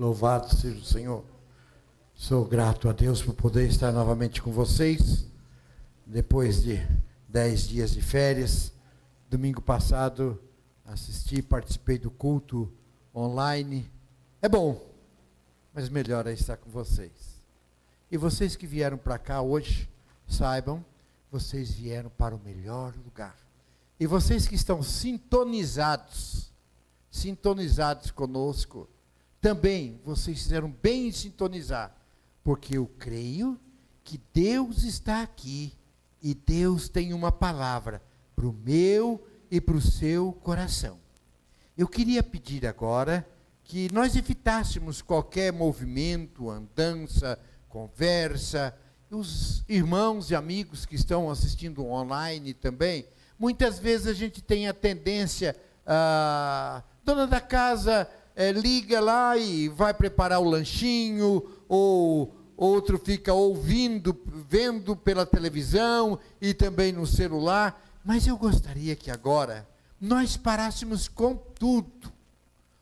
Louvado seja o Senhor. Sou grato a Deus por poder estar novamente com vocês, depois de dez dias de férias. Domingo passado assisti, participei do culto online. É bom, mas melhor é estar com vocês. E vocês que vieram para cá hoje, saibam, vocês vieram para o melhor lugar. E vocês que estão sintonizados, sintonizados conosco, também vocês fizeram bem em sintonizar, porque eu creio que Deus está aqui e Deus tem uma palavra para o meu e para o seu coração. Eu queria pedir agora que nós evitássemos qualquer movimento, andança, conversa. Os irmãos e amigos que estão assistindo online também, muitas vezes a gente tem a tendência, a dona da casa é, liga lá e vai preparar o lanchinho, ou outro fica ouvindo, vendo pela televisão e também no celular. Mas eu gostaria que agora nós parássemos com tudo.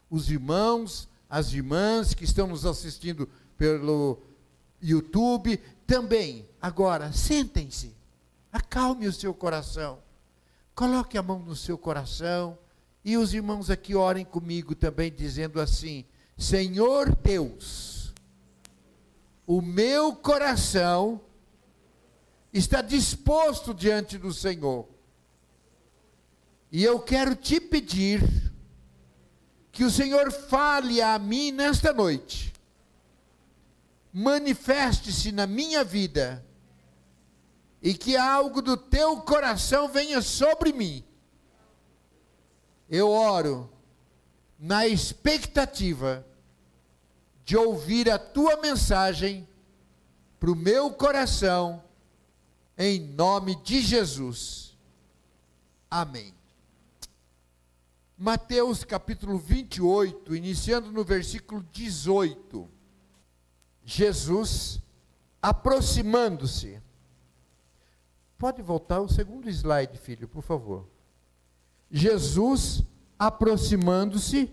Os irmãos, as irmãs que estão nos assistindo pelo YouTube, também, agora, sentem-se, acalme o seu coração, coloque a mão no seu coração e os irmãos aqui orem comigo também, dizendo assim: Senhor Deus, o meu coração está disposto diante do Senhor. E eu quero te pedir que o Senhor fale a mim nesta noite. Manifeste-se na minha vida e que algo do teu coração venha sobre mim eu oro na expectativa de ouvir a tua mensagem para o meu coração, em nome de Jesus. Amém. Mateus capítulo 28, iniciando no versículo 18. Jesus aproximando-se. Pode voltar o segundo slide, filho, por favor. Jesus, aproximando-se,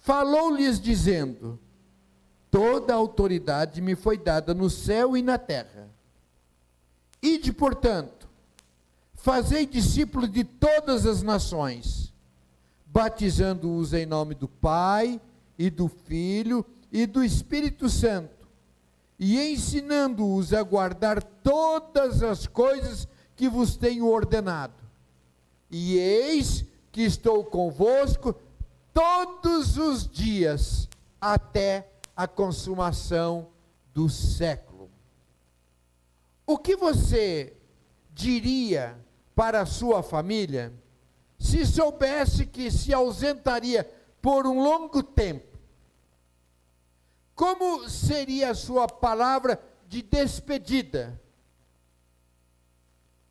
falou-lhes dizendo: Toda a autoridade me foi dada no céu e na terra. Ide, portanto, fazei discípulos de todas as nações, batizando-os em nome do Pai e do Filho e do Espírito Santo, e ensinando-os a guardar todas as coisas que vos tenho ordenado e eis que estou convosco todos os dias até a consumação do século. O que você diria para a sua família se soubesse que se ausentaria por um longo tempo? Como seria a sua palavra de despedida?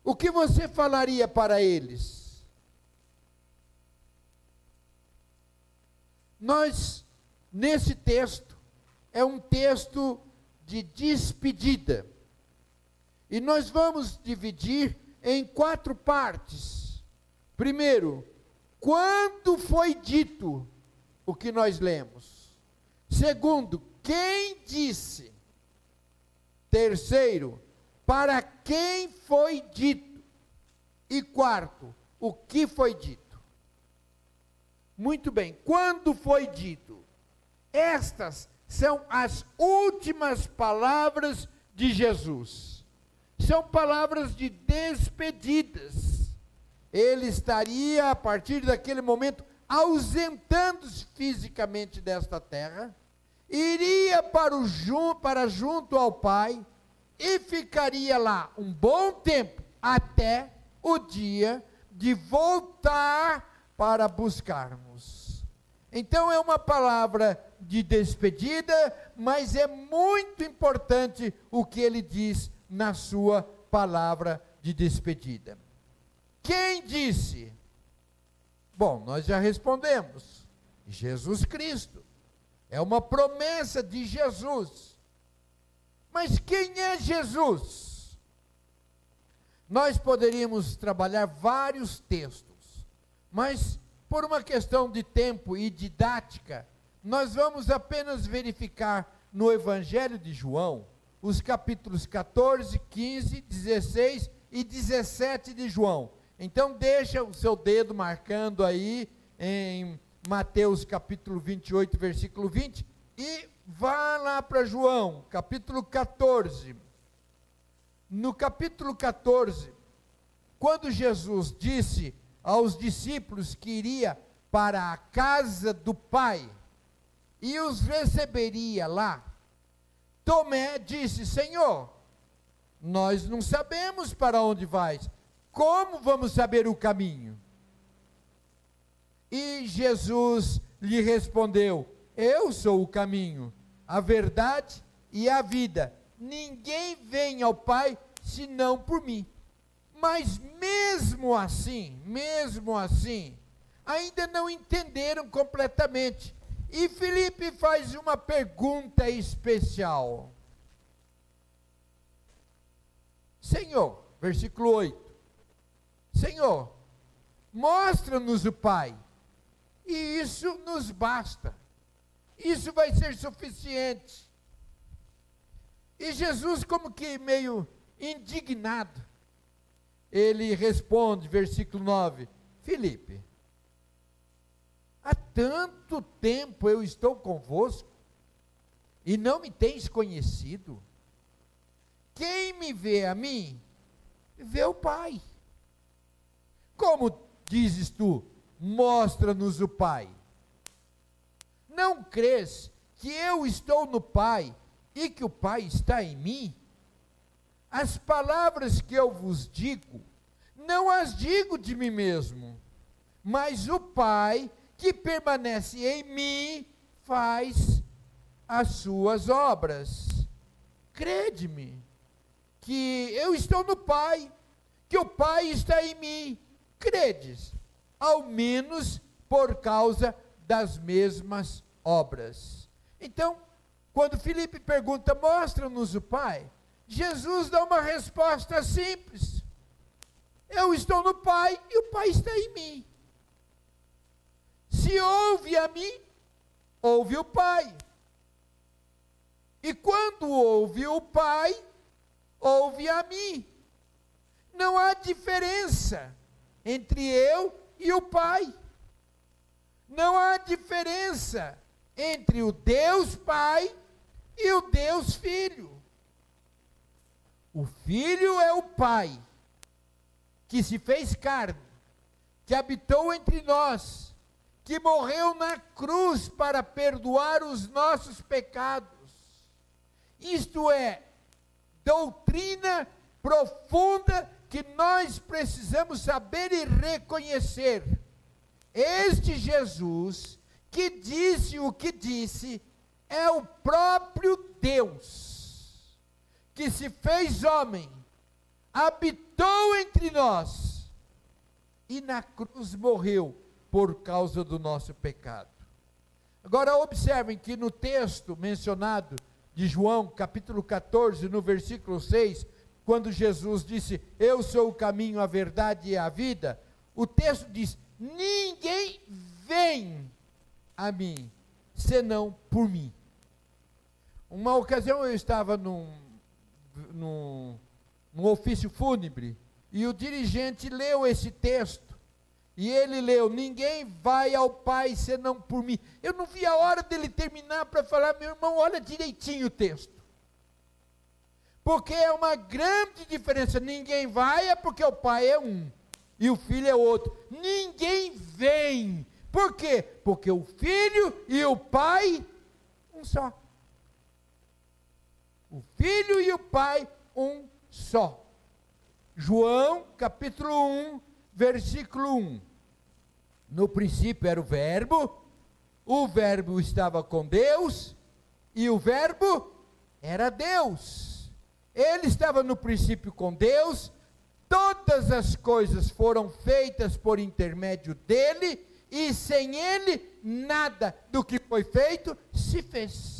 O que você falaria para eles? Nós, nesse texto, é um texto de despedida. E nós vamos dividir em quatro partes. Primeiro, quando foi dito o que nós lemos? Segundo, quem disse? Terceiro, para quem foi dito? E quarto, o que foi dito? Muito bem, quando foi dito? Estas são as últimas palavras de Jesus. São palavras de despedidas. Ele estaria, a partir daquele momento, ausentando-se fisicamente desta terra, iria para, o, para junto ao Pai e ficaria lá um bom tempo até o dia de voltar para buscarmos. Então é uma palavra de despedida, mas é muito importante o que ele diz na sua palavra de despedida. Quem disse? Bom, nós já respondemos. Jesus Cristo. É uma promessa de Jesus. Mas quem é Jesus? Nós poderíamos trabalhar vários textos mas por uma questão de tempo e didática, nós vamos apenas verificar no Evangelho de João os capítulos 14, 15, 16 e 17 de João. Então deixa o seu dedo marcando aí em Mateus capítulo 28, versículo 20 e vá lá para João, capítulo 14. No capítulo 14, quando Jesus disse aos discípulos que iria para a casa do Pai e os receberia lá, Tomé disse: Senhor, nós não sabemos para onde vais, como vamos saber o caminho? E Jesus lhe respondeu: Eu sou o caminho, a verdade e a vida. Ninguém vem ao Pai senão por mim. Mas mesmo assim, mesmo assim, ainda não entenderam completamente. E Felipe faz uma pergunta especial. Senhor, versículo 8. Senhor, mostra-nos o Pai, e isso nos basta. Isso vai ser suficiente. E Jesus, como que meio indignado, ele responde, versículo 9: Felipe, há tanto tempo eu estou convosco e não me tens conhecido. Quem me vê a mim, vê o Pai. Como dizes tu, mostra-nos o Pai? Não crês que eu estou no Pai e que o Pai está em mim? As palavras que eu vos digo, não as digo de mim mesmo, mas o Pai que permanece em mim faz as suas obras. Crede-me, que eu estou no Pai, que o Pai está em mim. Credes, ao menos por causa das mesmas obras. Então, quando Felipe pergunta, mostra-nos o Pai, Jesus dá uma resposta simples. Eu estou no Pai e o Pai está em mim. Se ouve a mim, ouve o Pai. E quando ouve o Pai, ouve a mim. Não há diferença entre eu e o Pai. Não há diferença entre o Deus Pai e o Deus Filho. O Filho é o Pai, que se fez carne, que habitou entre nós, que morreu na cruz para perdoar os nossos pecados. Isto é doutrina profunda que nós precisamos saber e reconhecer. Este Jesus que disse o que disse é o próprio Deus que se fez homem, habitou entre nós e na cruz morreu por causa do nosso pecado. Agora observem que no texto mencionado de João, capítulo 14, no versículo 6, quando Jesus disse: Eu sou o caminho, a verdade e a vida, o texto diz: Ninguém vem a mim senão por mim. Uma ocasião eu estava num num, num ofício fúnebre, e o dirigente leu esse texto, e ele leu: Ninguém vai ao Pai senão por mim. Eu não vi a hora dele terminar para falar, meu irmão, olha direitinho o texto. Porque é uma grande diferença. Ninguém vai é porque o Pai é um e o Filho é outro. Ninguém vem. Por quê? Porque o Filho e o Pai, um só. O Filho e o Pai, um só. João, capítulo 1, versículo 1. No princípio era o Verbo, o Verbo estava com Deus, e o Verbo era Deus. Ele estava no princípio com Deus, todas as coisas foram feitas por intermédio dele, e sem ele, nada do que foi feito se fez.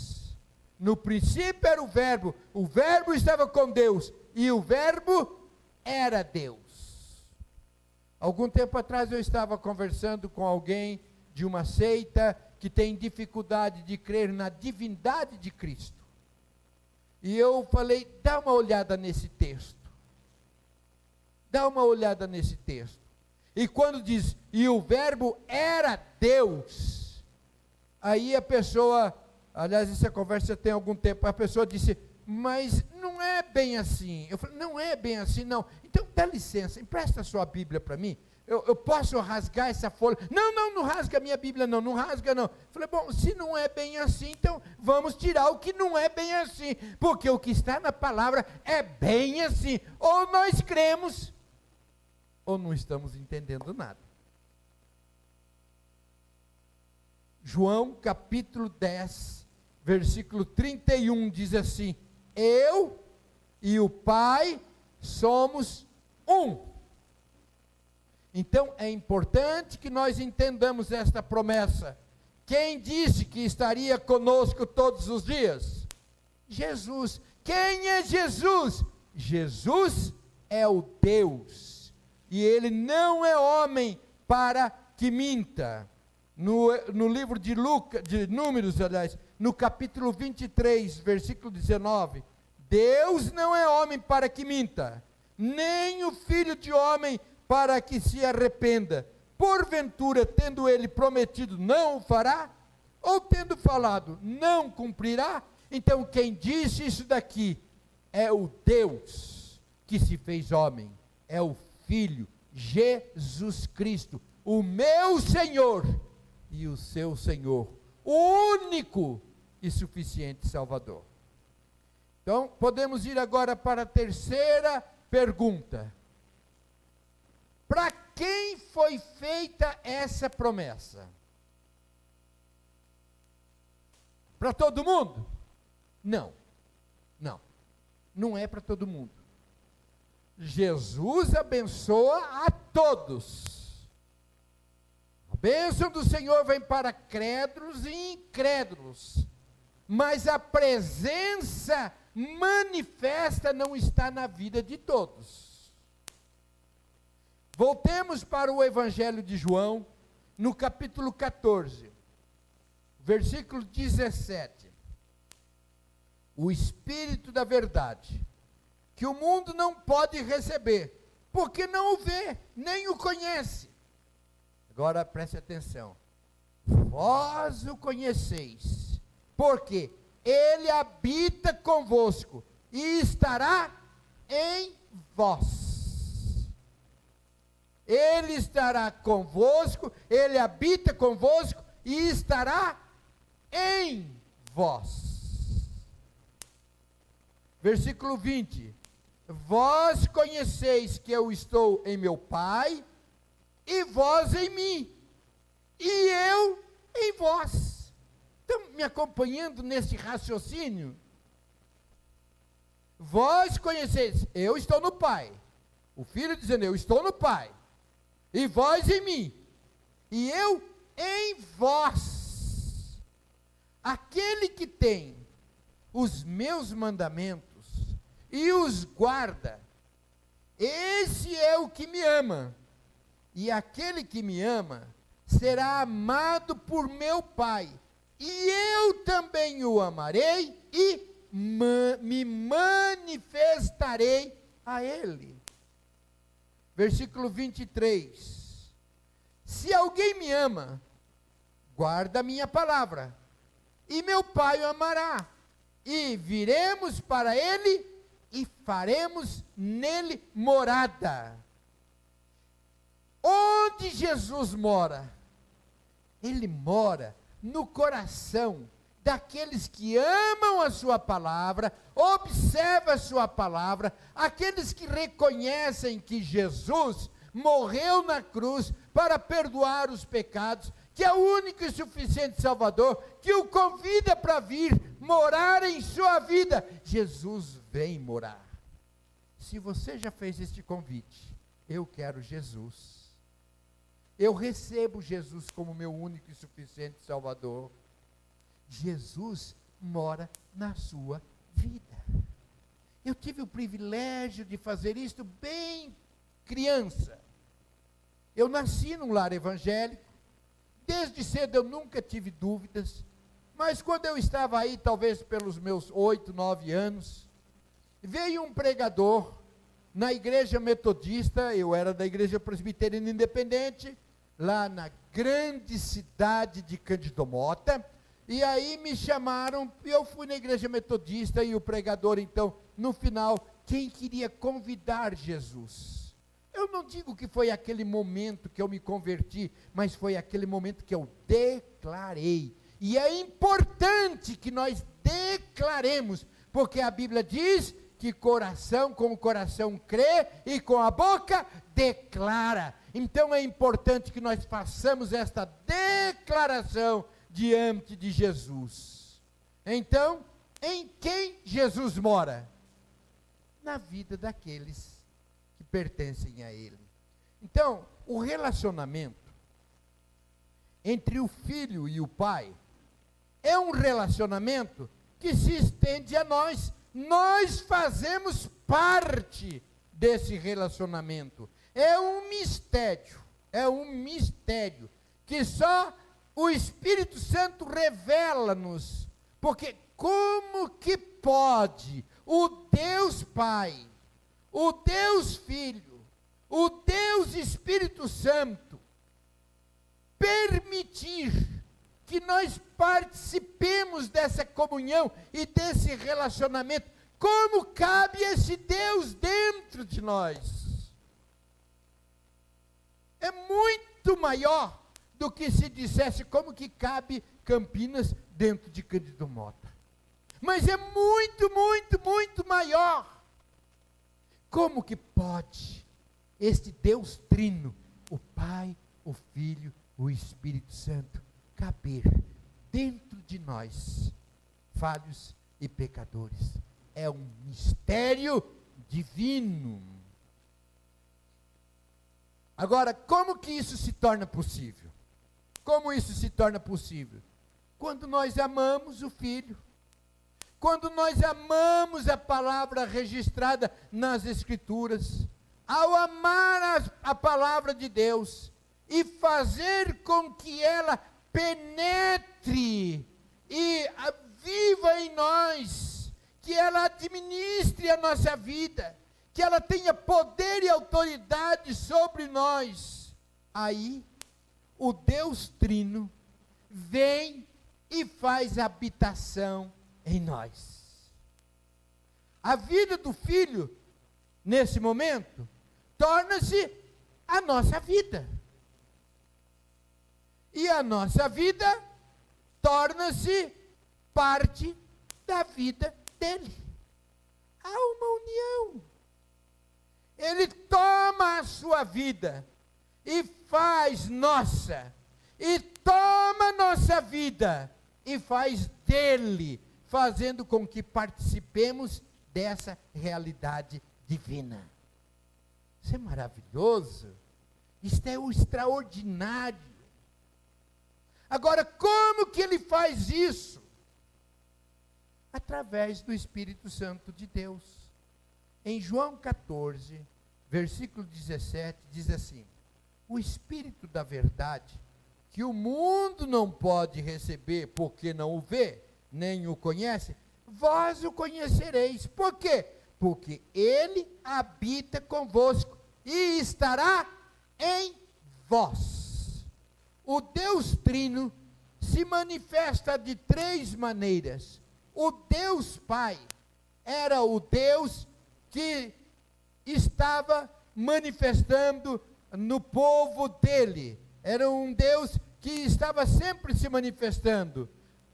No princípio era o Verbo, o Verbo estava com Deus e o Verbo era Deus. Algum tempo atrás eu estava conversando com alguém de uma seita que tem dificuldade de crer na divindade de Cristo. E eu falei, dá uma olhada nesse texto. Dá uma olhada nesse texto. E quando diz, e o Verbo era Deus, aí a pessoa, aliás, essa conversa tem algum tempo, a pessoa disse, mas não é bem assim. Eu falei, não é bem assim, não. Então, dá licença, empresta a sua Bíblia para mim. Eu, eu, posso rasgar essa folha? Não, não, não rasga a minha Bíblia, não, não rasga, não. Falei, bom, se não é bem assim, então vamos tirar o que não é bem assim, porque o que está na palavra é bem assim. Ou nós cremos, ou não estamos entendendo nada. João capítulo 10, versículo 31 diz assim: Eu e o Pai somos um. Então é importante que nós entendamos esta promessa. Quem disse que estaria conosco todos os dias? Jesus. Quem é Jesus? Jesus é o Deus e ele não é homem para que minta. No, no livro de Lucas, de Números, aliás, no capítulo 23, versículo 19, Deus não é homem para que minta, nem o filho de homem para que se arrependa. Porventura, tendo ele prometido, não o fará? Ou tendo falado, não cumprirá? Então, quem disse isso daqui é o Deus que se fez homem, é o Filho, Jesus Cristo, o meu Senhor e o seu Senhor, único e suficiente Salvador. Então, podemos ir agora para a terceira pergunta. Para quem foi feita essa promessa? Para todo mundo? Não. Não. Não é para todo mundo. Jesus abençoa a todos. Bênção do Senhor vem para crédulos e incrédulos, mas a presença manifesta não está na vida de todos. Voltemos para o Evangelho de João, no capítulo 14, versículo 17. O Espírito da Verdade que o mundo não pode receber, porque não o vê, nem o conhece. Agora preste atenção. Vós o conheceis, porque ele habita convosco e estará em vós. Ele estará convosco, ele habita convosco e estará em vós. Versículo 20: Vós conheceis que eu estou em meu Pai, e vós em mim, e eu em vós. Estão me acompanhando nesse raciocínio? Vós conheceis, eu estou no Pai. O Filho dizendo, eu estou no Pai. E vós em mim. E eu em vós. Aquele que tem os meus mandamentos e os guarda. Esse é o que me ama. E aquele que me ama será amado por meu Pai. E eu também o amarei e ma me manifestarei a ele. Versículo 23. Se alguém me ama, guarda minha palavra, e meu Pai o amará, e viremos para ele e faremos nele morada. Onde Jesus mora? Ele mora no coração daqueles que amam a sua palavra, observam a sua palavra, aqueles que reconhecem que Jesus morreu na cruz para perdoar os pecados, que é o único e suficiente Salvador, que o convida para vir morar em sua vida. Jesus vem morar. Se você já fez este convite, eu quero Jesus. Eu recebo Jesus como meu único e suficiente Salvador. Jesus mora na sua vida. Eu tive o privilégio de fazer isto bem criança. Eu nasci num lar evangélico, Desde cedo eu nunca tive dúvidas, mas quando eu estava aí, talvez pelos meus oito, nove anos, veio um pregador na igreja metodista, eu era da igreja presbiteriana independente, lá na grande cidade de Cândido Mota, e aí me chamaram, e eu fui na igreja metodista, e o pregador, então, no final, quem queria convidar Jesus? Eu não digo que foi aquele momento que eu me converti, mas foi aquele momento que eu declarei. E é importante que nós declaremos, porque a Bíblia diz que coração com o coração crê e com a boca declara. Então é importante que nós façamos esta declaração diante de Jesus. Então, em quem Jesus mora? Na vida daqueles pertencem a Ele. Então, o relacionamento entre o filho e o pai é um relacionamento que se estende a nós. Nós fazemos parte desse relacionamento. É um mistério, é um mistério que só o Espírito Santo revela-nos. Porque como que pode o Deus Pai o Deus Filho, o Deus Espírito Santo, permitir que nós participemos dessa comunhão e desse relacionamento. Como cabe esse Deus dentro de nós? É muito maior do que se dissesse como que cabe Campinas dentro de Cândido Mota. Mas é muito, muito, muito maior. Como que pode este Deus trino, o Pai, o Filho, o Espírito Santo, caber dentro de nós, falhos e pecadores? É um mistério divino. Agora, como que isso se torna possível? Como isso se torna possível? Quando nós amamos o Filho, quando nós amamos a palavra registrada nas Escrituras, ao amar a, a palavra de Deus e fazer com que ela penetre e viva em nós, que ela administre a nossa vida, que ela tenha poder e autoridade sobre nós, aí o Deus Trino vem e faz habitação em nós. A vida do filho, nesse momento, torna-se a nossa vida. E a nossa vida torna-se parte da vida dele. Há uma união. Ele toma a sua vida e faz nossa, e toma nossa vida e faz dele fazendo com que participemos dessa realidade divina. Isso é maravilhoso. Isto é o extraordinário. Agora, como que ele faz isso? Através do Espírito Santo de Deus. Em João 14, versículo 17, diz assim: O Espírito da Verdade, que o mundo não pode receber porque não o vê, nem o conhece, vós o conhecereis. Por quê? Porque ele habita convosco e estará em vós. O Deus Trino se manifesta de três maneiras. O Deus Pai era o Deus que estava manifestando no povo dele. Era um Deus que estava sempre se manifestando.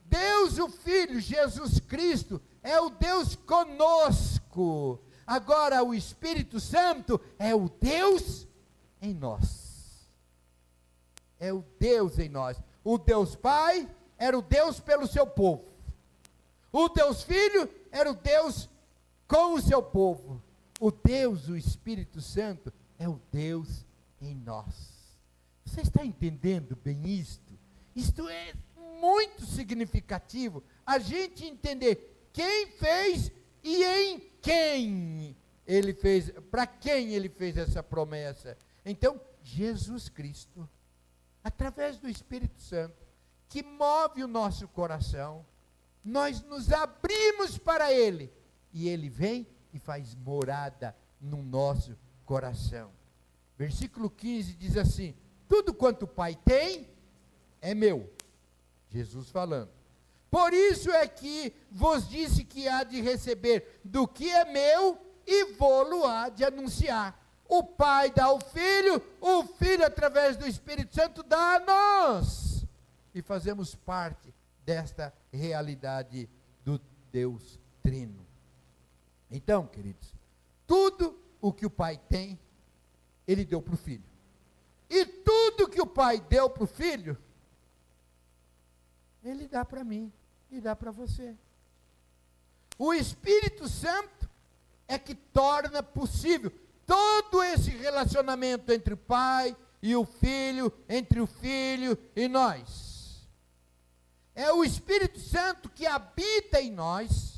Deus, o Filho, Jesus Cristo, é o Deus conosco. Agora, o Espírito Santo é o Deus em nós. É o Deus em nós. O Deus Pai era o Deus pelo seu povo. O Deus Filho era o Deus com o seu povo. O Deus, o Espírito Santo, é o Deus em nós. Você está entendendo bem isto? Isto é muito significativo a gente entender quem fez e em quem ele fez, para quem ele fez essa promessa. Então, Jesus Cristo. através do Espírito Santo, que move o nosso coração, nós nos abrimos para Ele e Ele vem e faz morada no nosso coração. Versículo 15 diz assim: Tudo quanto o Pai tem é meu. Jesus falando. Por isso é que vos disse que há de receber do que é meu e vou-lo há de anunciar. O Pai dá ao Filho, o Filho, através do Espírito Santo, dá a nós. E fazemos parte desta realidade do Deus Trino. Então, queridos, tudo o que o Pai tem, Ele deu para o Filho. E tudo que o Pai deu para o Filho, Ele dá para mim e dá para você. O Espírito Santo é que torna possível todo esse relacionamento entre o pai e o filho, entre o filho e nós. É o Espírito Santo que habita em nós,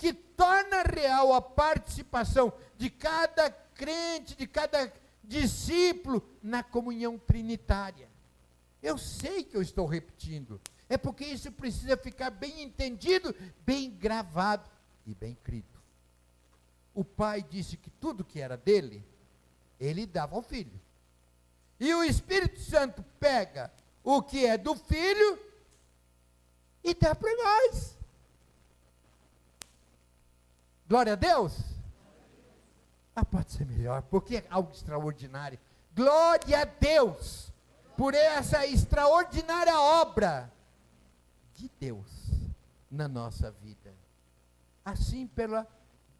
que torna real a participação de cada crente, de cada discípulo na comunhão trinitária. Eu sei que eu estou repetindo, é porque isso precisa ficar bem entendido, bem gravado e bem escrito o pai disse que tudo que era dele, ele dava ao filho. E o Espírito Santo pega o que é do filho e dá para nós. Glória a Deus. Ah, pode ser melhor, porque é algo extraordinário. Glória a Deus por essa extraordinária obra de Deus na nossa vida. Assim pela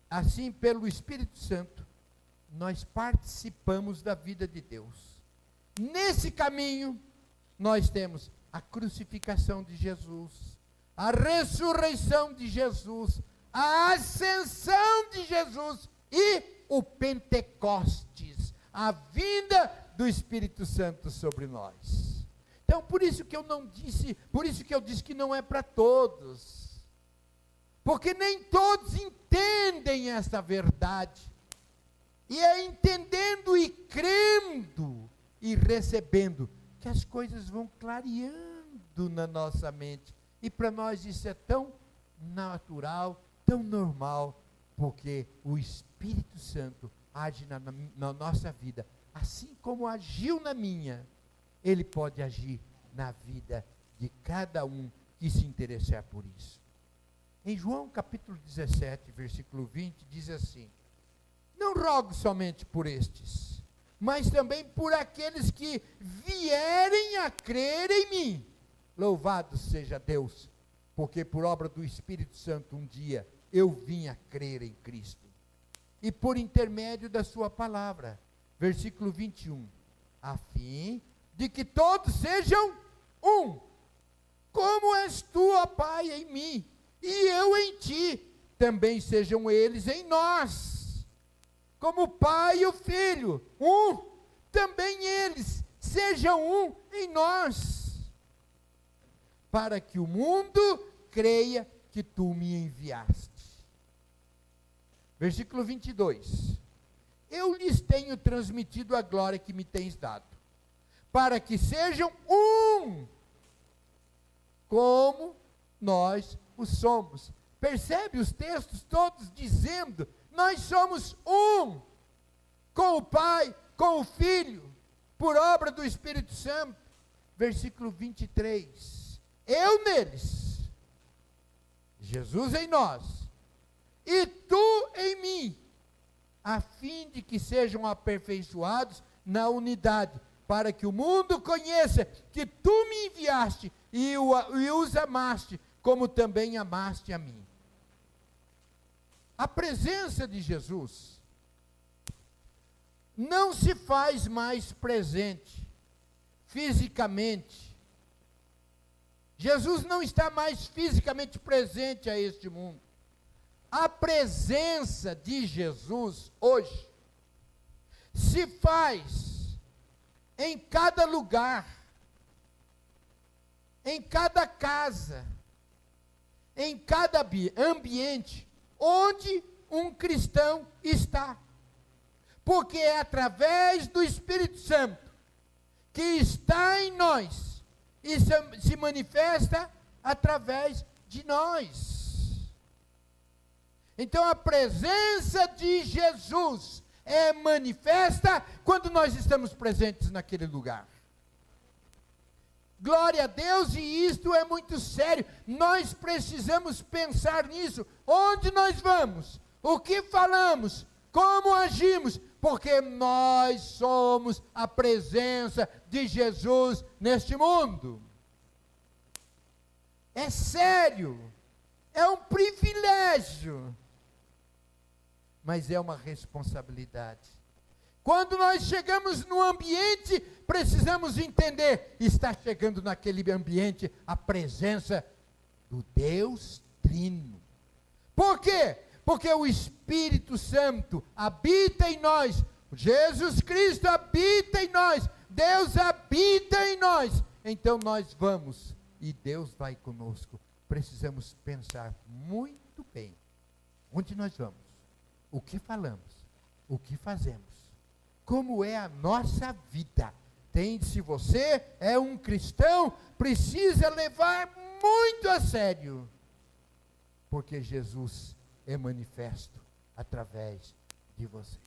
Assim, pelo Espírito Santo, nós participamos da vida de Deus. Nesse caminho, nós temos a crucificação de Jesus, a ressurreição de Jesus, a ascensão de Jesus e o Pentecostes, a vinda do Espírito Santo sobre nós. Então, por isso que eu não disse, por isso que eu disse que não é para todos. Porque nem todos entendem essa verdade. E é entendendo e crendo e recebendo que as coisas vão clareando na nossa mente. E para nós isso é tão natural, tão normal, porque o Espírito Santo age na, na, nossa vida, assim como agiu na minha, ele pode agir na vida de cada um que se interessar por isso. Em João capítulo 17, versículo 20, diz assim: Não rogo somente por estes, mas também por aqueles que vierem a crer em mim. Louvado seja Deus, porque por obra do Espírito Santo um dia eu vim a crer em Cristo. E por intermédio da sua palavra, versículo 21, a fim de que todos sejam um, como és tu, ó Pai, em mim e eu em ti, também sejam eles em nós. Como o Pai e o Filho, um, também eles sejam um em nós. Para que o mundo creia que tu me enviaste. Versículo 22. Eu lhes tenho transmitido a glória que me tens dado, para que sejam um, como nós o somos. Percebe os textos todos dizendo: nós somos um com o Pai, com o Filho, por obra do Espírito Santo. Versículo 23. Eu neles, Jesus em nós, e tu em mim, a fim de que sejam aperfeiçoados na unidade, para que o mundo conheça que tu me enviaste e, o, e os amaste como também amaste a mim. A presença de Jesus não se faz mais presente fisicamente. Jesus não está mais fisicamente presente a este mundo. A presença de Jesus hoje se faz em cada lugar, em cada casa, em cada ambiente onde um cristão está. Porque é através do Espírito Santo que está em nós e se, manifesta através de nós. Então a presença de Jesus é manifesta quando nós estamos presentes naquele lugar. Glória a Deus, e isto é muito sério. Nós precisamos pensar nisso. Onde nós vamos? O que falamos? Como agimos? Porque nós somos a presença de Jesus neste mundo. É sério. É um privilégio. Mas é uma responsabilidade. Quando nós chegamos no ambiente, precisamos entender: está chegando naquele ambiente a presença do Deus Trino. Por quê? Porque o Espírito Santo habita em nós, Jesus Cristo habita em nós, Deus habita em nós. Então nós vamos e Deus vai conosco. Precisamos pensar muito bem onde nós vamos, o que falamos, o que fazemos como é a nossa vida. Tem, se você é um cristão, precisa levar muito a sério, porque Jesus é manifesto através de você.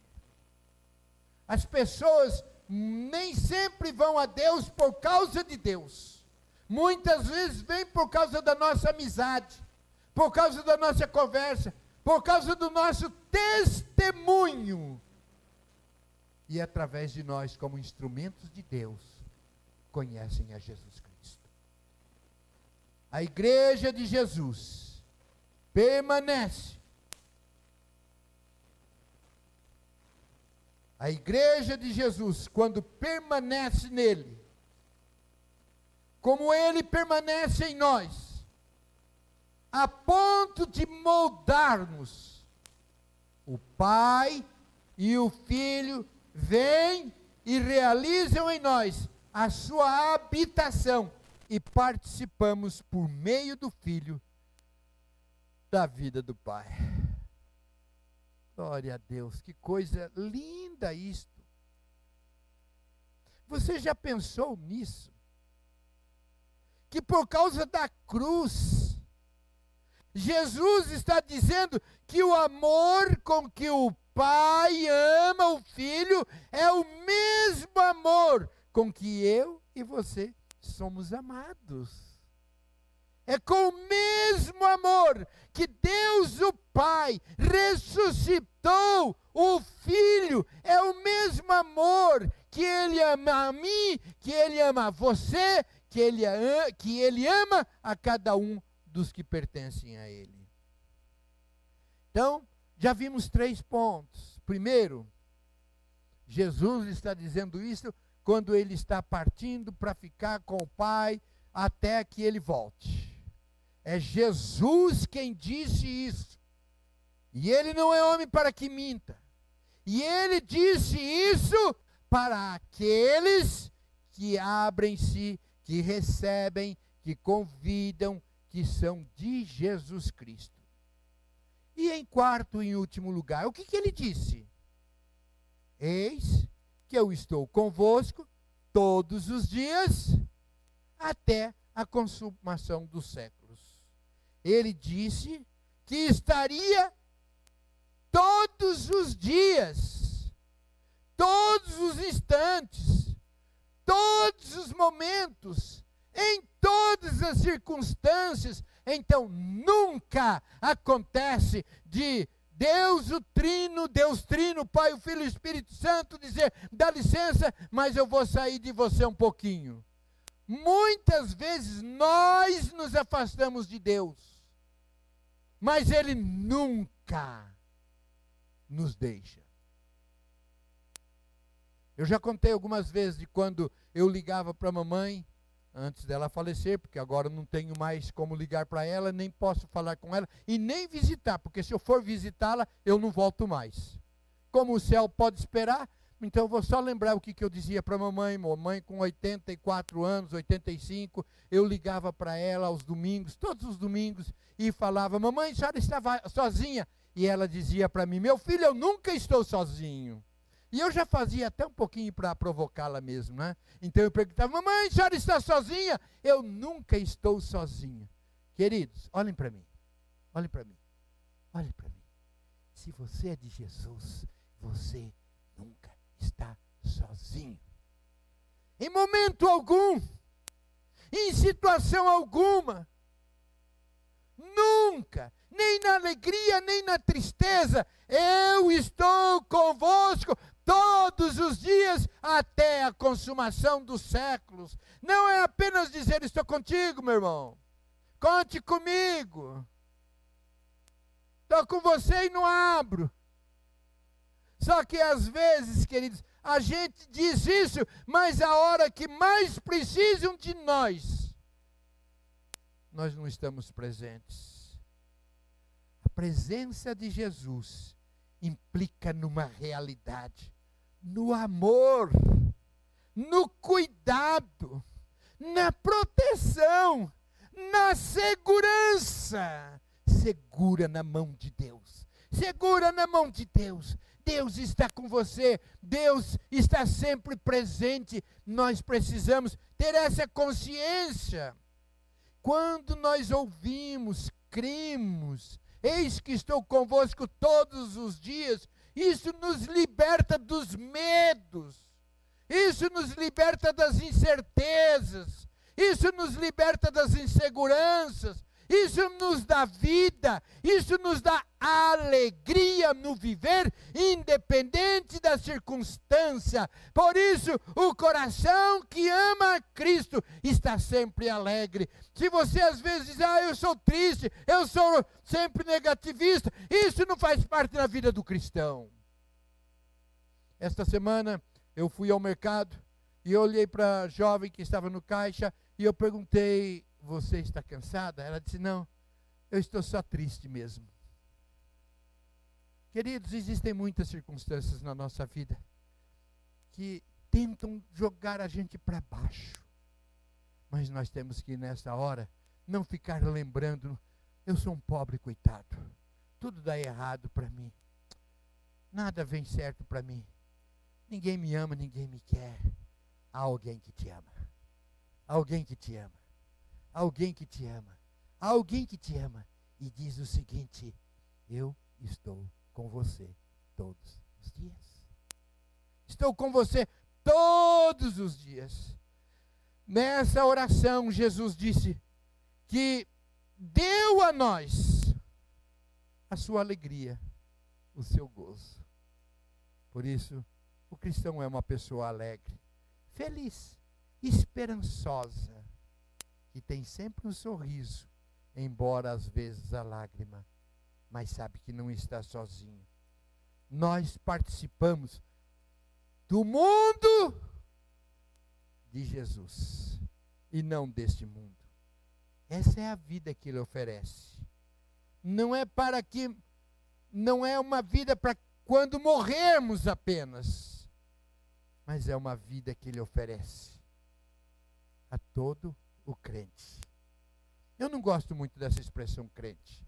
As pessoas nem sempre vão a Deus por causa de Deus. Muitas vezes vem por causa da nossa amizade, por causa da nossa conversa, por causa do nosso testemunho e através de nós, como instrumentos de Deus, conhecem a Jesus Cristo. A igreja de Jesus permanece. A igreja de Jesus, quando permanece nele, como ele permanece em nós, a ponto de moldarmos o Pai e o Filho vêm e realizam em nós a sua habitação e participamos por meio do Filho da vida do Pai. Glória a Deus, que coisa linda isto. Você já pensou nisso? Que por causa da cruz, Jesus está dizendo que o amor com que o pai ama o filho é o mesmo amor com que eu e você somos amados. É com o mesmo amor que Deus, o Pai, ressuscitou o Filho. É o mesmo amor que Ele ama a mim, que Ele ama a você, que Ele, que ele ama a cada um dos que pertencem a Ele. Então, já vimos três pontos. Primeiro, Jesus está dizendo isso quando ele está partindo para ficar com o Pai até que ele volte. É Jesus quem disse isso. E ele não é homem para que minta. E ele disse isso para aqueles que abrem-se, que recebem, que convidam, que são de Jesus Cristo. E em quarto e último lugar, o que, que ele disse? Eis que eu estou convosco todos os dias até a consumação dos séculos. Ele disse que estaria todos os dias, todos os instantes, todos os momentos, em todas as circunstâncias, então nunca acontece de Deus o Trino, Deus Trino, Pai, o Filho e o Espírito Santo dizer: dá licença, mas eu vou sair de você um pouquinho. Muitas vezes nós nos afastamos de Deus, mas Ele nunca nos deixa. Eu já contei algumas vezes de quando eu ligava para a mamãe antes dela falecer, porque agora não tenho mais como ligar para ela, nem posso falar com ela e nem visitar, porque se eu for visitá-la, eu não volto mais. Como o céu pode esperar, então eu vou só lembrar o que, que eu dizia para a mamãe. Mamãe com 84 anos, 85, eu ligava para ela aos domingos, todos os domingos, e falava: Mamãe, a senhora estava sozinha? E ela dizia para mim: Meu filho, eu nunca estou sozinho. E eu já fazia até um pouquinho para provocá-la mesmo, né? Então eu perguntava, mamãe, a senhora está sozinha? Eu nunca estou sozinha. Queridos, olhem para mim. Olhem para mim. Olhem para mim. Se você é de Jesus, você nunca está sozinho. Em momento algum, em situação alguma, nunca, nem na alegria, nem na tristeza, eu estou convosco todos os dias até a consumação dos séculos. Não é apenas dizer estou contigo, meu irmão. Conte comigo. Estou com você e não abro. Só que às vezes, queridos, a gente diz isso, mas a hora que mais precisam de nós, nós não estamos presentes. A presença de Jesus implica numa realidade no amor, no cuidado, na proteção, na segurança. Segura na mão de Deus. Segura na mão de Deus. Deus está com você, Deus está sempre presente. Nós precisamos ter essa consciência. Quando nós ouvimos, cremos, eis que estou convosco todos os dias, isso nos liberta dos medos. Isso nos liberta das incertezas. Isso nos liberta das inseguranças. Isso nos dá vida, isso nos dá alegria no viver, independente da circunstância. Por isso, o coração que ama Cristo está sempre alegre. Se você às vezes diz, ah, eu sou triste, eu sou sempre negativista, isso não faz parte da vida do cristão. Esta semana eu fui ao mercado e olhei para a jovem que estava no caixa e eu perguntei você está cansada? Ela disse: Não, eu estou só triste mesmo. Queridos, existem muitas circunstâncias na nossa vida que tentam jogar a gente para baixo. Mas nós temos que, nessa hora, não ficar lembrando: eu sou um pobre coitado. Tudo dá errado para mim. Nada vem certo para mim. Ninguém me ama, ninguém me quer. Há alguém que te ama. Alguém que te ama alguém que te ama. Alguém que te ama e diz o seguinte: Eu estou com você todos os dias. Estou com você todos os dias. Nessa oração, Jesus disse que deu a nós a sua alegria, o seu gozo. Por isso, o cristão é uma pessoa alegre, feliz, esperançosa que tem sempre um sorriso, embora às vezes a lágrima, mas sabe que não está sozinho. Nós participamos do mundo de Jesus e não deste mundo. Essa é a vida que ele oferece. Não é para que não é uma vida para quando morrermos apenas, mas é uma vida que ele oferece a todo o crente. Eu não gosto muito dessa expressão crente.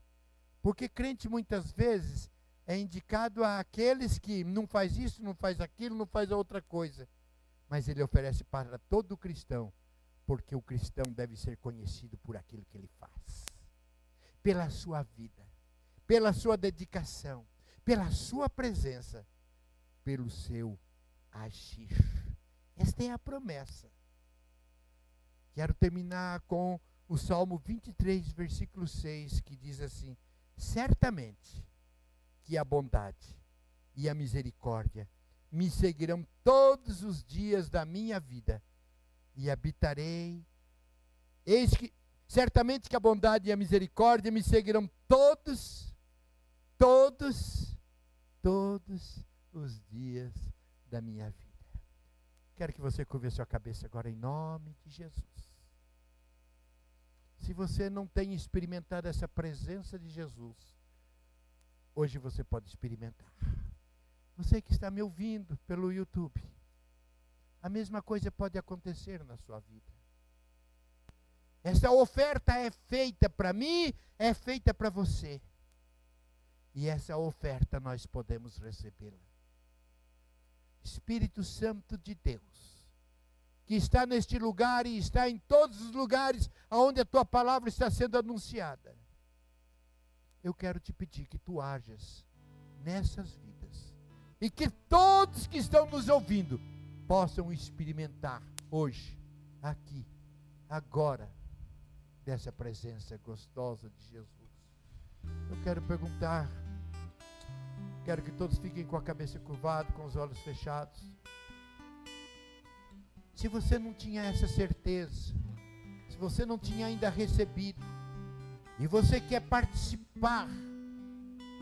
Porque crente muitas vezes é indicado a aqueles que não faz isso, não faz aquilo, não faz outra coisa. Mas ele oferece para todo cristão, porque o cristão deve ser conhecido por aquilo que ele faz. Pela sua vida, pela sua dedicação, pela sua presença, pelo seu agir. Esta é a promessa. Quero terminar com o Salmo 23, versículo 6, que diz assim: Certamente que a bondade e a misericórdia me seguirão todos os dias da minha vida, e habitarei. Eis que, certamente que a bondade e a misericórdia me seguirão todos, todos, todos os dias da minha vida. Quero que você curva a sua cabeça agora em nome de Jesus. Se você não tem experimentado essa presença de Jesus, hoje você pode experimentar. Você que está me ouvindo pelo YouTube, a mesma coisa pode acontecer na sua vida. Essa oferta é feita para mim, é feita para você. E essa oferta nós podemos recebê-la. Espírito Santo de Deus, que está neste lugar e está em todos os lugares onde a tua palavra está sendo anunciada. Eu quero te pedir que tu hajas nessas vidas e que todos que estão nos ouvindo possam experimentar hoje, aqui, agora, dessa presença gostosa de Jesus. Eu quero perguntar, quero que todos fiquem com a cabeça curvada, com os olhos fechados. Se você não tinha essa certeza, se você não tinha ainda recebido, e você quer participar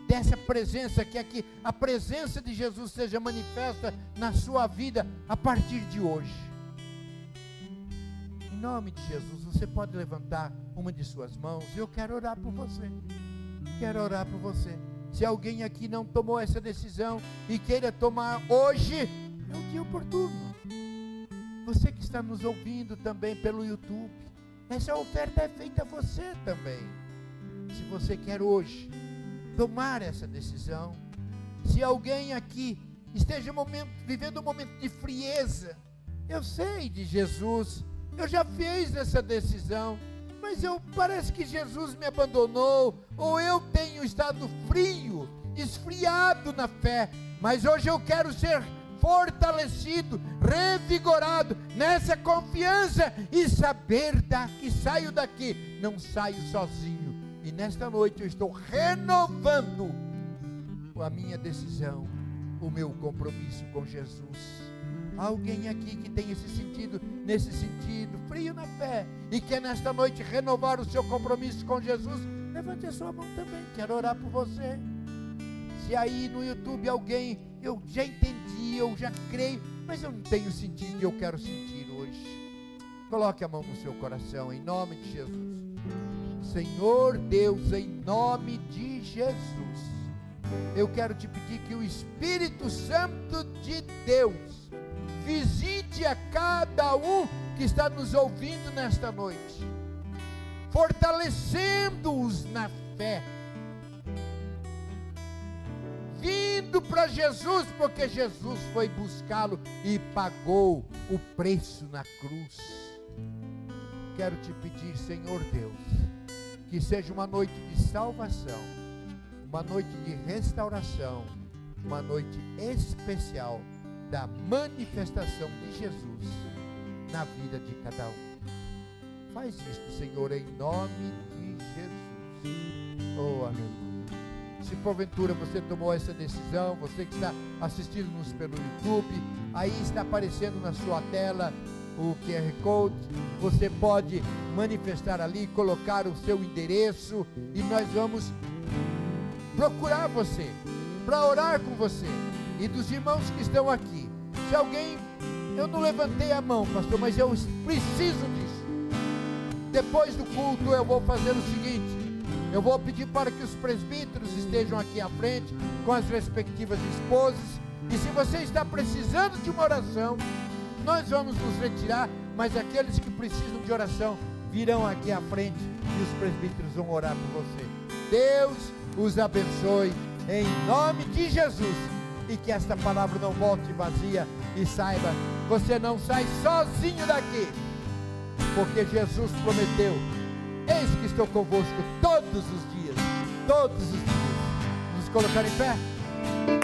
dessa presença, quer que a presença de Jesus seja manifesta na sua vida a partir de hoje. Em nome de Jesus, você pode levantar uma de suas mãos e eu quero orar por você. Quero orar por você. Se alguém aqui não tomou essa decisão e queira tomar hoje, é o dia oportuno. Você que está nos ouvindo também pelo YouTube, essa oferta é feita a você também. Se você quer hoje tomar essa decisão, se alguém aqui esteja um momento, vivendo um momento de frieza, eu sei de Jesus, eu já fiz essa decisão, mas eu parece que Jesus me abandonou, ou eu tenho estado frio, esfriado na fé, mas hoje eu quero ser fortalecido, revigorado nessa confiança e saber da, que saio daqui, não saio sozinho e nesta noite eu estou renovando a minha decisão, o meu compromisso com Jesus. Alguém aqui que tem esse sentido, nesse sentido, frio na fé, e quer nesta noite renovar o seu compromisso com Jesus, levante a sua mão também, quero orar por você. Se aí no YouTube alguém, eu já entendi, eu já creio, mas eu não tenho sentido e eu quero sentir hoje. Coloque a mão no seu coração, em nome de Jesus. Senhor Deus, em nome de Jesus, eu quero te pedir que o Espírito Santo de Deus visite a cada um que está nos ouvindo nesta noite, fortalecendo-os na fé, vindo para Jesus, porque Jesus foi buscá-lo e pagou o preço na cruz. Quero te pedir, Senhor Deus, que seja uma noite de salvação, uma noite de restauração, uma noite especial da manifestação de Jesus na vida de cada um. Faz isso, Senhor, em nome de Jesus. Oh, aleluia. Se porventura você tomou essa decisão, você que está assistindo-nos pelo YouTube, aí está aparecendo na sua tela o QR Code, você pode manifestar ali, colocar o seu endereço e nós vamos procurar você, para orar com você e dos irmãos que estão aqui. Se alguém, eu não levantei a mão, pastor, mas eu preciso disso. Depois do culto eu vou fazer o seguinte: eu vou pedir para que os presbíteros estejam aqui à frente com as respectivas esposas. E se você está precisando de uma oração, nós vamos nos retirar, mas aqueles que precisam de oração virão aqui à frente e os presbíteros vão orar por você. Deus os abençoe em nome de Jesus e que esta palavra não volte vazia e saiba, você não sai sozinho daqui, porque Jesus prometeu: Eis que estou convosco todos os dias, todos os dias. Vamos colocar em pé?